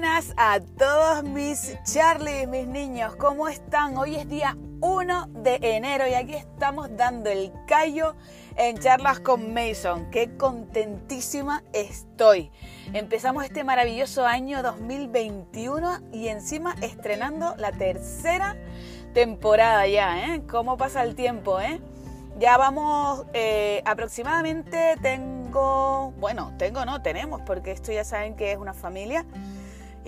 buenas a todos mis Charlie, mis niños. ¿Cómo están? Hoy es día 1 de enero y aquí estamos dando el callo en charlas con Mason. Qué contentísima estoy. Empezamos este maravilloso año 2021 y encima estrenando la tercera temporada ya, ¿eh? ¿Cómo pasa el tiempo, eh? Ya vamos eh, aproximadamente, tengo, bueno, tengo no, tenemos, porque esto ya saben que es una familia.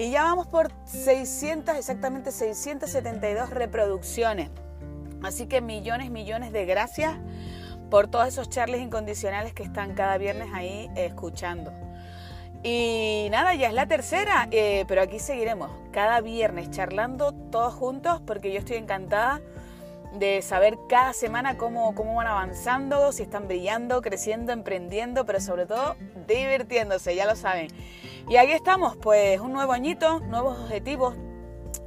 Y ya vamos por 600, exactamente 672 reproducciones. Así que millones, millones de gracias por todos esos charles incondicionales que están cada viernes ahí escuchando. Y nada, ya es la tercera, eh, pero aquí seguiremos cada viernes charlando todos juntos porque yo estoy encantada de saber cada semana cómo, cómo van avanzando, si están brillando, creciendo, emprendiendo, pero sobre todo divirtiéndose, ya lo saben. Y aquí estamos, pues un nuevo añito, nuevos objetivos,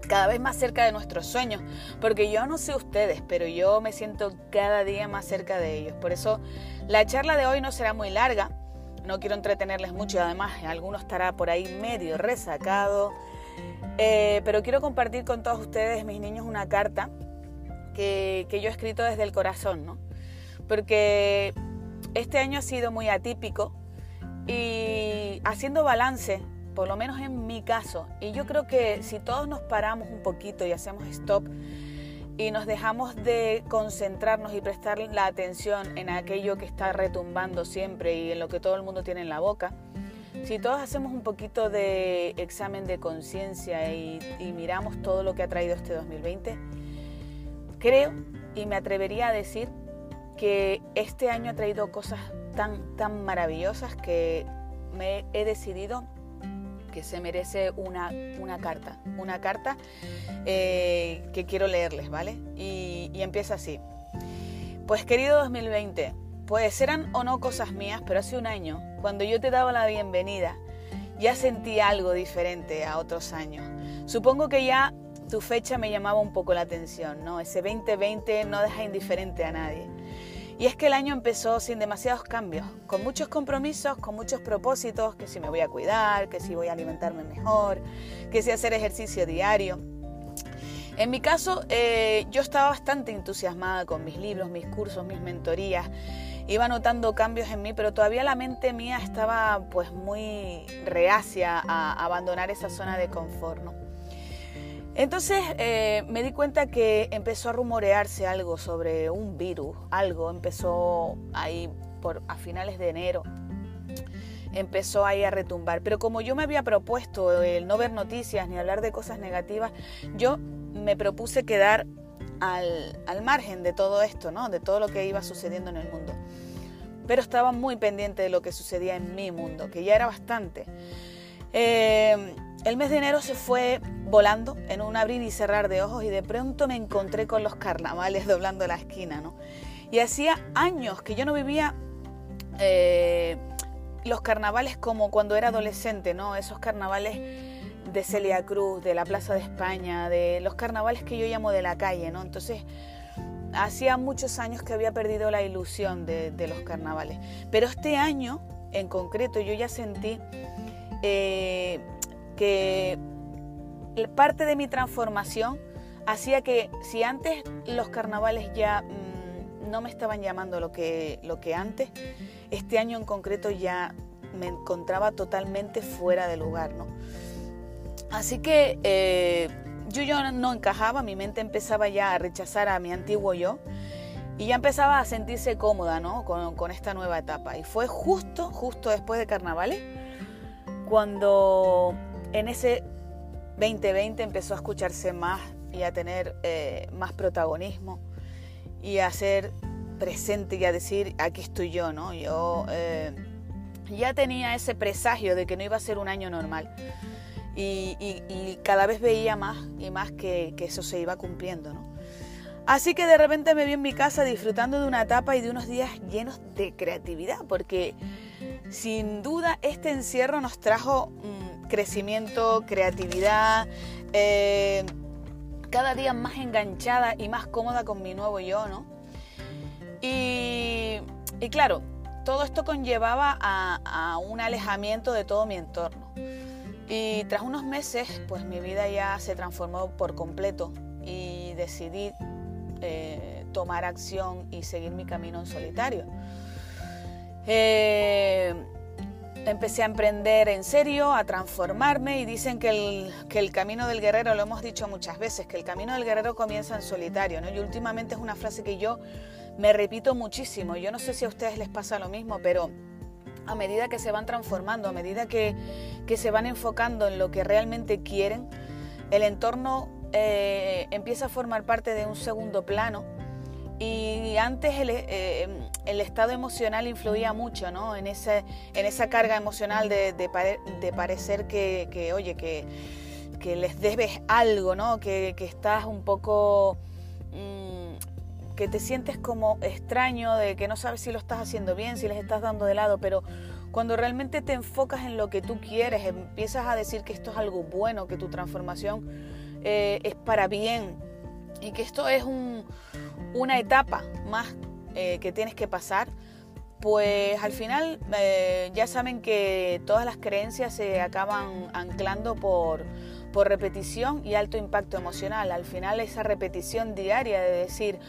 cada vez más cerca de nuestros sueños, porque yo no sé ustedes, pero yo me siento cada día más cerca de ellos. Por eso la charla de hoy no será muy larga, no quiero entretenerles mucho además alguno estará por ahí medio resacado, eh, pero quiero compartir con todos ustedes, mis niños, una carta que, yo he escrito desde el corazón, ¿no? Porque este año ha sido muy atípico y haciendo balance, por lo menos en mi caso, y yo creo que si todos nos paramos un poquito y hacemos stop y nos dejamos de concentrarnos y prestar la atención en aquello que está retumbando siempre y en lo que todo el mundo tiene en la boca, si todos hacemos un poquito de examen de conciencia y, miramos todo lo que ha traído este 2020, Creo y me atrevería a decir que este año ha traído cosas tan, tan maravillosas que me he decidido que se merece una, una carta, una carta eh, que quiero leerles, ¿vale? Y, y empieza así. Pues querido 2020, pues eran o no cosas mías, pero hace un año, cuando yo te daba la bienvenida, ya sentí algo diferente a otros años. Supongo que ya tu fecha me llamaba un poco la atención, ¿no? Ese 2020 no deja indiferente a nadie. Y es que el año empezó sin demasiados cambios, con muchos compromisos, con muchos propósitos, que si me voy a cuidar, que si voy a alimentarme mejor, que si hacer ejercicio diario. En mi caso, eh, yo estaba bastante entusiasmada con mis libros, mis cursos, mis mentorías. Iba notando cambios en mí, pero todavía la mente mía estaba pues muy reacia a abandonar esa zona de confort. Entonces eh, me di cuenta que empezó a rumorearse algo sobre un virus, algo empezó ahí por, a finales de enero, empezó ahí a retumbar. Pero como yo me había propuesto el no ver noticias ni hablar de cosas negativas, yo me propuse quedar al, al margen de todo esto, ¿no? de todo lo que iba sucediendo en el mundo. Pero estaba muy pendiente de lo que sucedía en mi mundo, que ya era bastante. Eh, el mes de enero se fue volando en un abrir y cerrar de ojos y de pronto me encontré con los carnavales doblando la esquina, ¿no? Y hacía años que yo no vivía eh, los carnavales como cuando era adolescente, ¿no? Esos carnavales de Celia Cruz, de la Plaza de España, de los carnavales que yo llamo de la calle, ¿no? Entonces, hacía muchos años que había perdido la ilusión de, de los carnavales. Pero este año, en concreto, yo ya sentí eh, que parte de mi transformación hacía que si antes los carnavales ya mm, no me estaban llamando lo que, lo que antes, este año en concreto ya me encontraba totalmente fuera de lugar, ¿no? Así que eh, yo, yo no encajaba, mi mente empezaba ya a rechazar a mi antiguo yo y ya empezaba a sentirse cómoda, ¿no? Con, con esta nueva etapa. Y fue justo, justo después de carnavales, cuando en ese 2020 empezó a escucharse más y a tener eh, más protagonismo y a ser presente y a decir, aquí estoy yo, ¿no? Yo eh, ya tenía ese presagio de que no iba a ser un año normal y, cada vez veía más y más que, que, eso se iba cumpliendo, ¿no? Así que de repente me vi en mi casa disfrutando de una etapa y de unos días llenos de creatividad, porque sin duda este encierro nos trajo crecimiento, creatividad, eh, cada día más enganchada y más cómoda con mi nuevo yo, ¿no? Y, claro, todo esto conllevaba a, un alejamiento de todo mi entorno. Y tras unos meses, pues mi vida ya se transformó por completo y decidí eh, tomar acción y seguir mi camino en solitario. Eh, empecé a emprender en serio, a transformarme y dicen que el, que el, camino del guerrero, lo hemos dicho muchas veces, que el camino del guerrero comienza en solitario, ¿no? Y últimamente es una frase que yo me repito muchísimo. Yo no sé si a ustedes les pasa lo mismo, pero a medida que se van transformando, a medida que, que se van enfocando en lo que realmente quieren, el entorno eh, empieza a formar parte de un segundo plano y antes eh, el, estado emocional influía mucho ¿no? en, ese, en esa carga emocional de, de, parecer que, que, oye, que, que, les debes algo, ¿no? que, que estás un poco... Mm, que te sientes como extraño, de que no sabes si lo estás haciendo bien, si les estás dando de lado, pero cuando realmente te enfocas en lo que tú quieres, empiezas a decir que esto es algo bueno, que tu transformación eh, es para bien y que esto es un, una etapa más eh, que tienes que pasar, pues al final eh, ya saben que todas las creencias se acaban anclando por, por repetición y alto impacto emocional. Al final esa repetición diaria de decir,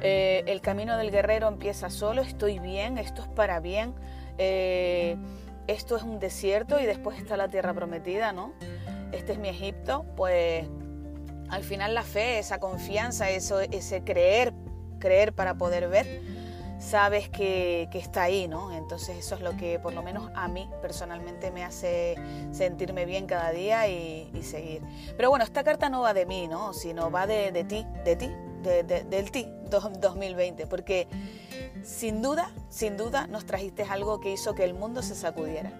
eh, el camino del guerrero empieza solo, estoy bien, esto es para bien, esto es un desierto y después está la tierra prometida, ¿no? Este es mi Egipto, pues al final la fe, esa confianza, eso, ese creer creer para poder ver, sabes que, está ahí, ¿no? Entonces eso es lo que por lo menos a mí personalmente me hace sentirme bien cada día y, seguir. Pero bueno, esta carta no va de mí, ¿no? Sino va de, ti, de ti, del ti 2020, porque sin duda, sin duda nos trajiste algo que hizo que el mundo se sacudiera.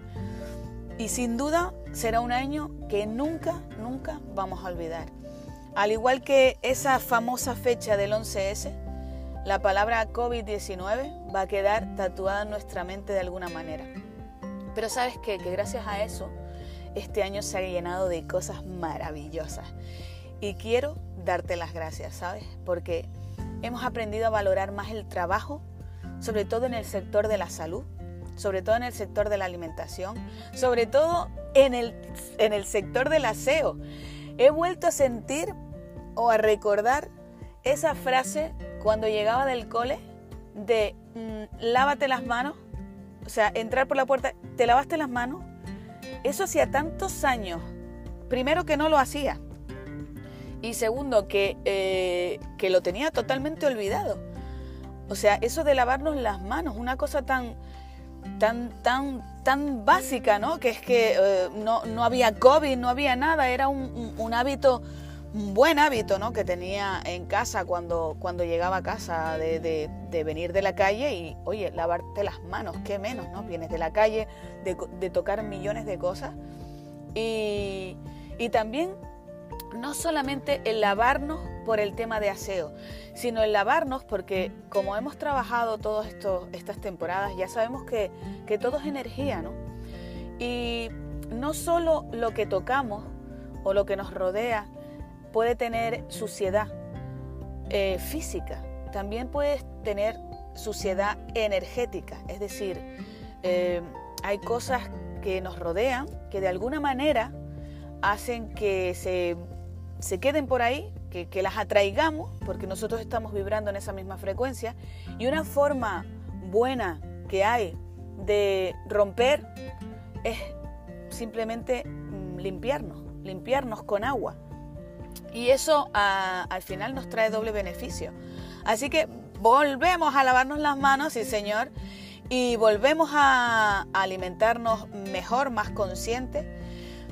Y sin duda será un año que nunca, nunca vamos a olvidar. Al igual que esa famosa fecha del 11S, la palabra COVID-19 va a quedar tatuada en nuestra mente de alguna manera. Pero sabes qué? Que gracias a eso, este año se ha llenado de cosas maravillosas. Y quiero darte las gracias, ¿sabes? Porque hemos aprendido a valorar más el trabajo, sobre todo en el sector de la salud, sobre todo en el sector de la alimentación, sobre todo en el, en el sector del aseo. He vuelto a sentir o a recordar esa frase cuando llegaba del cole de mm, lávate las manos, o sea, entrar por la puerta, te lavaste las manos, eso hacía tantos años, primero que no lo hacía y segundo que, eh, que lo tenía totalmente olvidado. O sea, eso de lavarnos las manos, una cosa tan, tan, tan, tan básica, ¿no? Que es que eh, no, no, había COVID, no había nada, era un, un hábito buen hábito ¿no? que tenía en casa cuando, cuando llegaba a casa de, venir de la calle y, oye, lavarte las manos, qué menos, ¿no? Vienes de la calle, de, tocar millones de cosas. Y, también no solamente el lavarnos por el tema de aseo, sino el lavarnos porque como hemos trabajado todas estas temporadas, ya sabemos que, que todo es energía, ¿no? Y no solo lo que tocamos o lo que nos rodea, puede tener suciedad eh, física, también puede tener suciedad energética, es decir, eh, hay cosas que nos rodean que de alguna manera hacen que se, se queden por ahí, que, que, las atraigamos, porque nosotros estamos vibrando en esa misma frecuencia, y una forma buena que hay de romper es simplemente mm, limpiarnos, limpiarnos con agua. Y eso al final nos trae doble beneficio. Así que volvemos a lavarnos las manos, sí señor, y volvemos a, alimentarnos mejor, más consciente,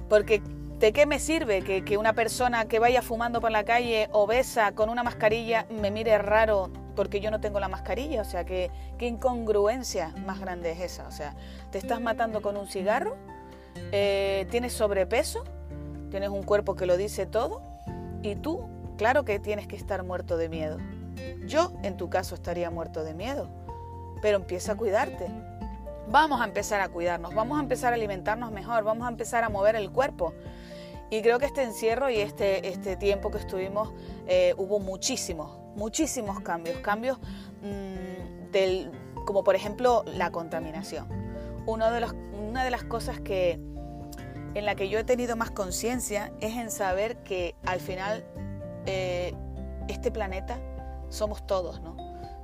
porque ¿de qué me sirve que, una persona que vaya fumando por la calle obesa con una mascarilla me mire raro porque yo no tengo la mascarilla? O sea, ¿qué, qué incongruencia más grande es esa? O sea, te estás matando con un cigarro, eh, tienes sobrepeso, tienes un cuerpo que lo dice todo y tú, claro que tienes que estar muerto de miedo. Yo, en tu caso, estaría muerto de miedo. Pero empieza a cuidarte. Vamos a empezar a cuidarnos, vamos a empezar a alimentarnos mejor, vamos a empezar a mover el cuerpo. Y creo que este encierro y este, este tiempo que estuvimos eh, hubo muchísimos, muchísimos cambios. Cambios mm, del, como por ejemplo la contaminación. Uno de los, una de las cosas que, en la que yo he tenido más conciencia es en saber que al final eh, este planeta somos todos, ¿no?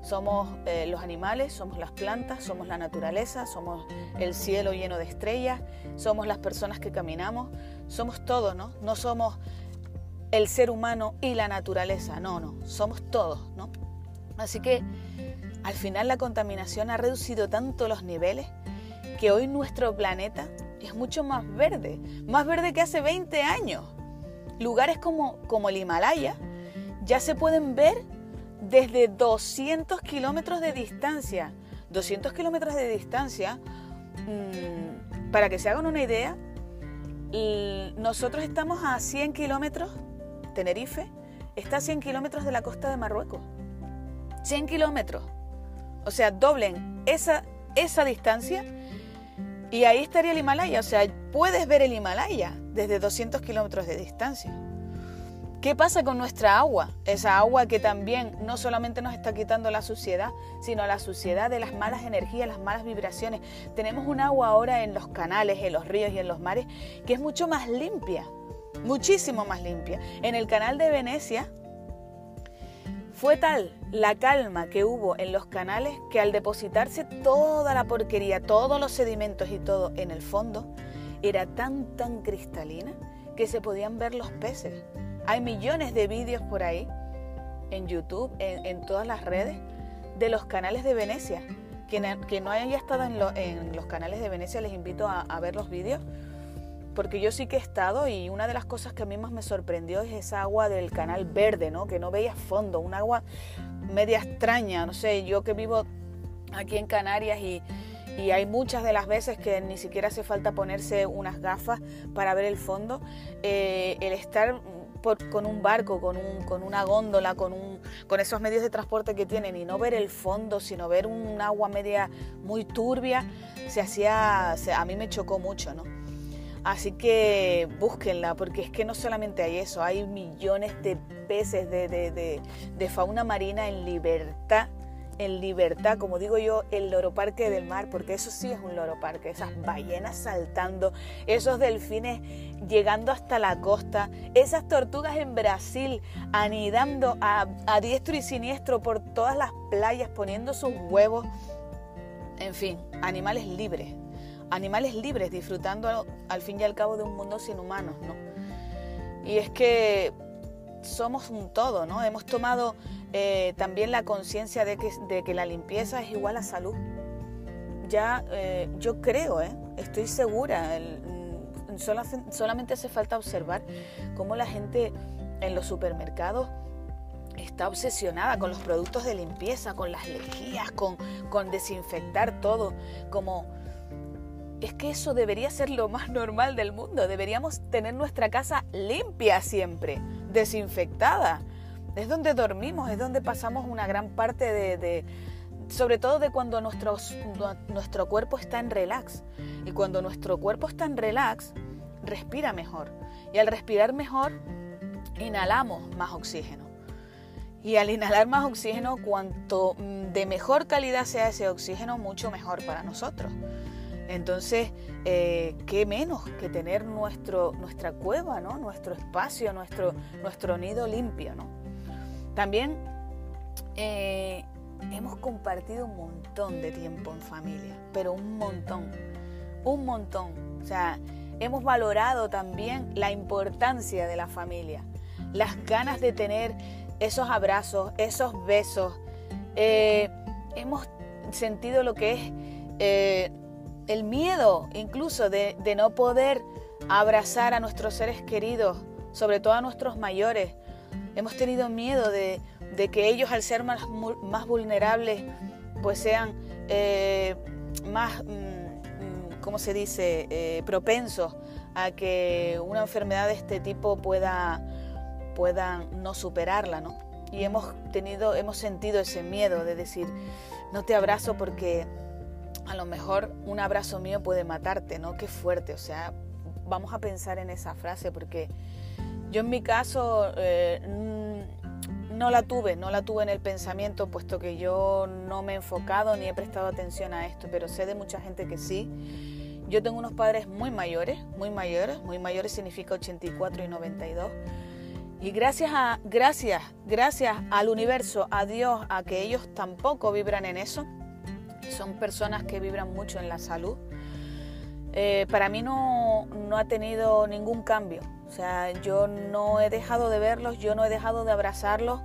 Somos eh, los animales, somos las plantas, somos la naturaleza, somos el cielo lleno de estrellas, somos las personas que caminamos, somos todos, ¿no? No somos el ser humano y la naturaleza, no, no, somos todos, ¿no? Así que al final la contaminación ha reducido tanto los niveles que hoy nuestro planeta es mucho más verde, más verde que hace 20 años. Lugares como, como el Himalaya ya se pueden ver desde 200 kilómetros de distancia. 200 kilómetros de distancia, mm, para que se hagan una idea, nosotros estamos a 100 kilómetros, Tenerife está a 100 kilómetros de la costa de Marruecos. 100 kilómetros. O sea, doblen esa, esa distancia y ahí estaría el Himalaya. O sea, puedes ver el Himalaya desde 200 kilómetros de distancia. ¿Qué pasa con nuestra agua? Esa agua que también no solamente nos está quitando la suciedad, sino la suciedad de las malas energías, las malas vibraciones. Tenemos un agua ahora en los canales, en los ríos y en los mares que es mucho más limpia, muchísimo más limpia. En el canal de Venecia fue tal la calma que hubo en los canales que al depositarse toda la porquería, todos los sedimentos y todo en el fondo, era tan, tan cristalina que se podían ver los peces. Hay millones de vídeos por ahí, en YouTube, en, todas las redes, de los canales de Venecia. Quien, no haya estado en, los canales de Venecia, les invito a, ver los vídeos porque yo sí que he estado y una de las cosas que a mí más me sorprendió es esa agua del canal verde, ¿no? Que no veía fondo, un agua media extraña, no sé, yo que vivo aquí en Canarias y, hay muchas de las veces que ni siquiera hace falta ponerse unas gafas para ver el fondo, eh, el estar con un barco, con, un, con una góndola, con, un, con esos medios de transporte que tienen y no ver el fondo, sino ver un agua media muy turbia, se hacía, a mí me chocó mucho, ¿no? Así que búsquenla, porque es que no solamente hay eso, hay millones de peces de, fauna marina en libertad, en libertad, como digo yo, el loroparque del mar, porque eso sí es un loroparque, esas ballenas saltando, esos delfines llegando hasta la costa, esas tortugas en Brasil anidando a, a diestro y siniestro por todas las playas, poniendo sus huevos, en fin, animales libres animales libres, disfrutando al fin y al cabo de un mundo sin humanos, ¿no? Y es que somos un todo, ¿no? Hemos tomado eh, también la conciencia de que, de que, la limpieza es igual a salud. Ya eh, yo creo, ¿eh? estoy segura, mm, solamente hace falta observar cómo la gente en los supermercados está obsesionada con los productos de limpieza, con las lejías, con, con desinfectar todo, como es que eso debería ser lo más normal del mundo. Deberíamos tener nuestra casa limpia siempre, desinfectada. Es donde dormimos, es donde pasamos una gran parte de, sobre todo de cuando nuestro cuerpo está en relax. Y cuando nuestro cuerpo está en relax, respira mejor. Y al respirar mejor, inhalamos más oxígeno. Y al inhalar más oxígeno, cuanto de mejor calidad sea ese oxígeno, mucho mejor para nosotros. Entonces, eh, ¿qué menos que tener nuestro, nuestra cueva, ¿no? nuestro espacio, nuestro, nuestro nido limpio? ¿no? También eh, hemos compartido un montón de tiempo en familia, pero un montón, un montón. O sea, hemos valorado también la importancia de la familia, las ganas de tener esos abrazos, esos besos. Eh, hemos sentido lo que es el miedo incluso de, no poder abrazar a nuestros seres queridos, sobre todo a nuestros mayores. Hemos tenido miedo de, que ellos al ser más, vulnerables pues sean eh, más, mm, mm, ¿cómo se dice?, eh, propensos a que una enfermedad de este tipo pueda, pueda no superarla, ¿no? Y hemos tenido, hemos sentido ese miedo de decir, no te abrazo porque a lo mejor un abrazo mío puede matarte, ¿no? Qué fuerte, o sea, vamos a pensar en esa frase porque yo en mi caso eh, no la tuve, no la tuve en el pensamiento, puesto que yo no me he enfocado ni he prestado atención a esto, pero sé de mucha gente que sí. Yo tengo unos padres muy mayores, muy mayores, muy mayores significa 84 y 92. Y gracias a gracias, gracias al universo, a Dios, a que ellos tampoco vibran en eso. Son personas que vibran mucho en la salud. Eh, para mí no, no ha tenido ningún cambio. O sea, yo no he dejado de verlos, yo no he dejado de abrazarlos,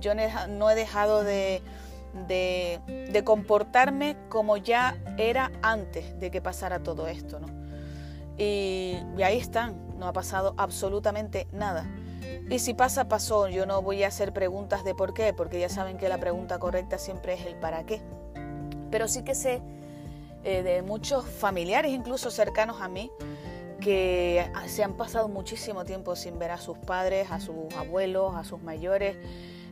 yo no he dejado de, de, comportarme como ya era antes de que pasara todo esto, ¿no? Y, ahí están, no ha pasado absolutamente nada. Y si pasa, pasó. Yo no voy a hacer preguntas de por qué, porque ya saben que la pregunta correcta siempre es el para qué. Pero sí que sé eh, de muchos familiares, incluso cercanos a mí, que se han pasado muchísimo tiempo sin ver a sus padres, a sus abuelos, a sus mayores,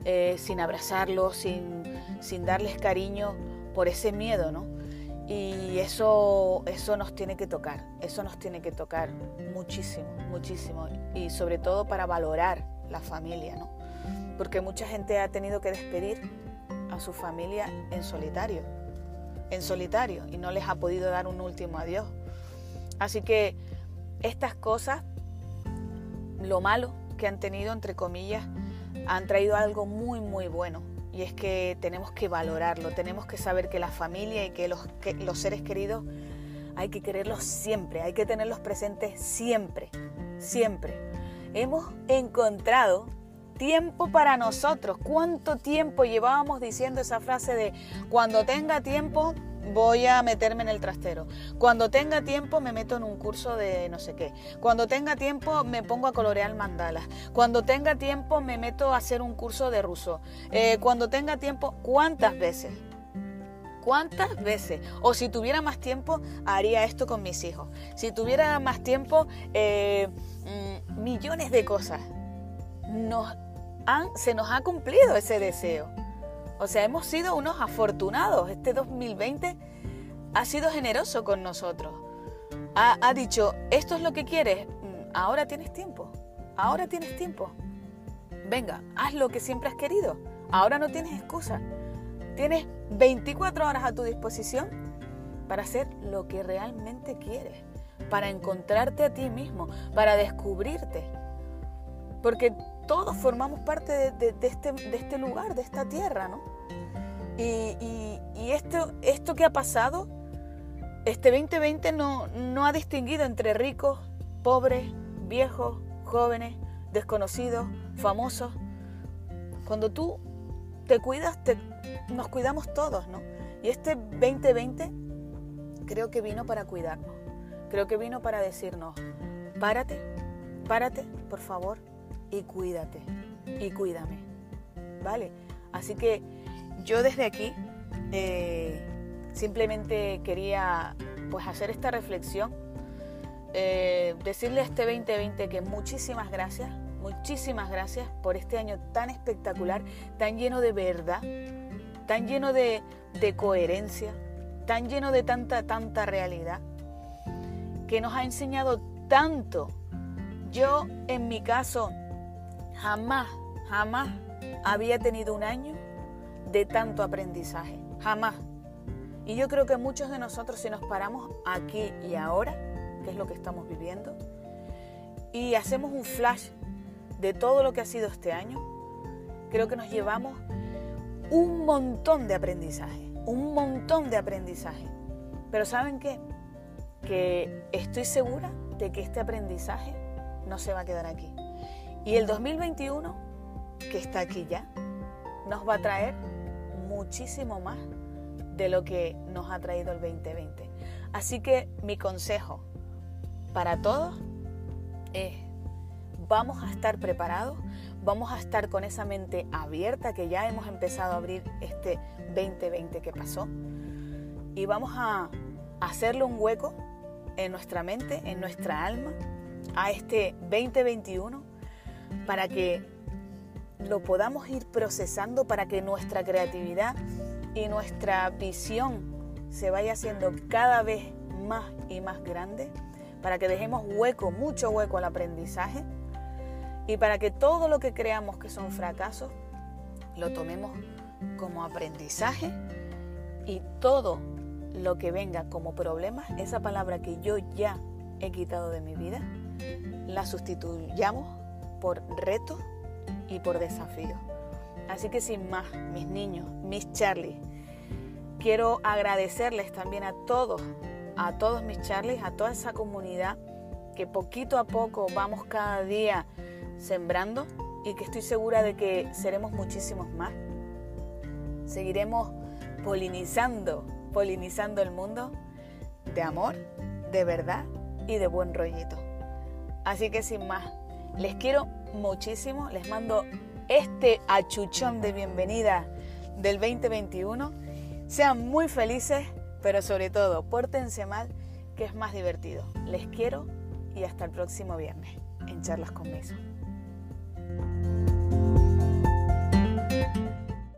eh, sin abrazarlos, sin, sin, darles cariño por ese miedo, ¿no? Y eso, eso nos tiene que tocar, eso nos tiene que tocar muchísimo, muchísimo. Y sobre todo para valorar la familia, ¿no? Porque mucha gente ha tenido que despedir a su familia en solitario, en solitario, y no les ha podido dar un último adiós. Así que estas cosas, lo malo que han tenido, entre comillas, han traído algo muy, muy bueno. Y es que tenemos que valorarlo, tenemos que saber que la familia y que los, los seres queridos hay que quererlos siempre, hay que tenerlos presentes siempre, siempre. Hemos encontrado tiempo para nosotros. ¿Cuánto tiempo llevábamos diciendo esa frase de cuando tenga tiempo voy a meterme en el trastero. Cuando tenga tiempo me meto en un curso de no sé qué. Cuando tenga tiempo me pongo a colorear mandalas. Cuando tenga tiempo me meto a hacer un curso de ruso. Eh, cuando tenga tiempo, ¿cuántas veces? ¿Cuántas veces? O si tuviera más tiempo, haría esto con mis hijos. Si tuviera más tiempo, eh, mm, millones de cosas. Nos se nos ha cumplido ese deseo. O sea, hemos sido unos afortunados. Este 2020 ha sido generoso con nosotros. Ha, dicho, esto es lo que quieres, mm, ahora tienes tiempo, ahora tienes tiempo. Venga, haz lo que siempre has querido. Ahora no tienes excusa. Tienes 24 horas a tu disposición para hacer lo que realmente quieres, para encontrarte a ti mismo, para descubrirte. Porque todos formamos parte de, este, de este, lugar, de esta tierra, ¿no? Y, esto, esto que ha pasado, este 2020 no, no ha distinguido entre ricos, pobres, viejos, jóvenes, desconocidos, famosos. Cuando tú te cuidas, nos cuidamos todos, ¿no? Y este 2020 creo que vino para cuidarnos. Creo que vino para decirnos, párate, párate, por favor, y cuídate y cuídame. ¿Vale? Así que yo desde aquí eh, simplemente quería pues hacer esta reflexión, eh, decirle a este 2020 que muchísimas gracias, muchísimas gracias por este año tan espectacular, tan lleno de verdad, tan lleno de, de coherencia, tan lleno de tanta, tanta realidad, que nos ha enseñado tanto. Yo en mi caso Jamás, jamás había tenido un año de tanto aprendizaje. Jamás. Y yo creo que muchos de nosotros si nos paramos aquí y ahora, que es lo que estamos viviendo, y hacemos un flash de todo lo que ha sido este año, creo que nos llevamos un montón de aprendizaje, un montón de aprendizaje. Pero ¿saben qué? Que estoy segura de que este aprendizaje no se va a quedar aquí. Y el 2021, que está aquí ya, nos va a traer muchísimo más de lo que nos ha traído el 2020. Así que mi consejo para todos es, vamos a estar preparados, vamos a estar con esa mente abierta que ya hemos empezado a abrir este 2020 que pasó y vamos a hacerle un hueco en nuestra mente, en nuestra alma, a este 2021 para que lo podamos ir procesando, para que nuestra creatividad y nuestra visión se vaya haciendo cada vez más y más grande, para que dejemos hueco, mucho hueco al aprendizaje y para que todo lo que creamos que son fracasos lo tomemos como aprendizaje y todo lo que venga como problema, esa palabra que yo ya he quitado de mi vida, la sustituyamos por reto y por desafío. Así que sin más, mis niños, mis Charlie, quiero agradecerles también a todos, a todos mis Charlies, a toda esa comunidad que poquito a poco vamos cada día sembrando y que estoy segura de que seremos muchísimos más. Seguiremos polinizando, polinizando el mundo de amor, de verdad y de buen rollito. Así que sin más, les quiero muchísimo, les mando este achuchón de bienvenida del 2021. Sean muy felices, pero sobre todo, pórtense mal, que es más divertido. Les quiero y hasta el próximo viernes en Charlas con.